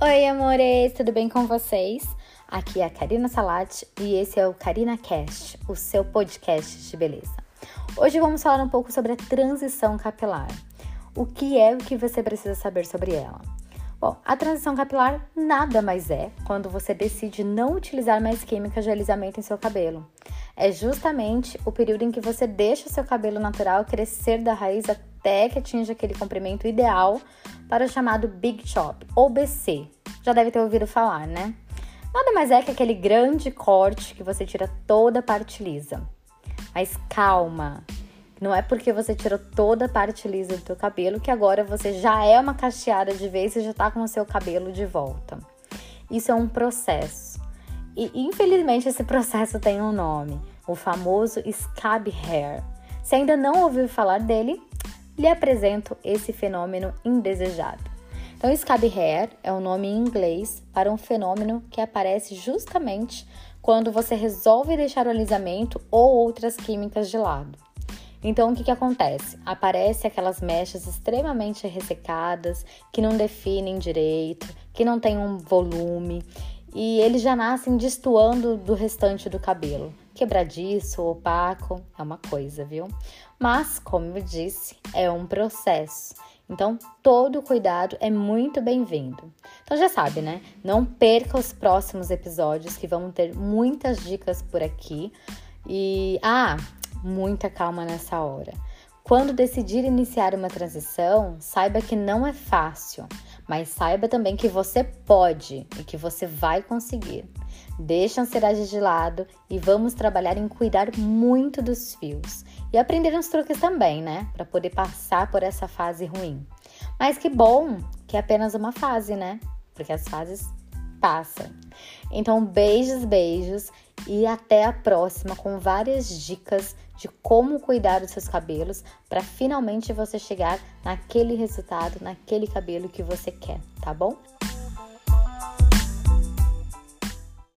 Oi, amores, tudo bem com vocês? Aqui é a Karina Salati e esse é o Karina Cast, o seu podcast de beleza. Hoje vamos falar um pouco sobre a transição capilar. O que é o que você precisa saber sobre ela? Bom, a transição capilar nada mais é quando você decide não utilizar mais químicas de alisamento em seu cabelo. É justamente o período em que você deixa o seu cabelo natural crescer da raiz até que atinja aquele comprimento ideal para o chamado Big Chop ou BC. Já deve ter ouvido falar, né? Nada mais é que aquele grande corte que você tira toda a parte lisa. Mas calma, não é porque você tirou toda a parte lisa do seu cabelo que agora você já é uma cacheada de vez e já tá com o seu cabelo de volta. Isso é um processo. E infelizmente esse processo tem um nome, o famoso scab hair. Se ainda não ouviu falar dele, lhe apresento esse fenômeno indesejado. Então, scab hair é um nome em inglês para um fenômeno que aparece justamente quando você resolve deixar o alisamento ou outras químicas de lado. Então, o que, que acontece? Aparece aquelas mechas extremamente ressecadas, que não definem direito, que não tem um volume, e eles já nascem destoando do restante do cabelo. Quebradiço, opaco, é uma coisa, viu? Mas, como eu disse, é um processo. Então, todo cuidado é muito bem-vindo. Então, já sabe, né? Não perca os próximos episódios que vão ter muitas dicas por aqui. E, ah, muita calma nessa hora. Quando decidir iniciar uma transição, saiba que não é fácil, mas saiba também que você pode e que você vai conseguir. Deixa a ansiedade de lado e vamos trabalhar em cuidar muito dos fios e aprender uns truques também, né, para poder passar por essa fase ruim. Mas que bom que é apenas uma fase, né? Porque as fases passam. Então, beijos, beijos e até a próxima com várias dicas de como cuidar dos seus cabelos para finalmente você chegar naquele resultado, naquele cabelo que você quer, tá bom?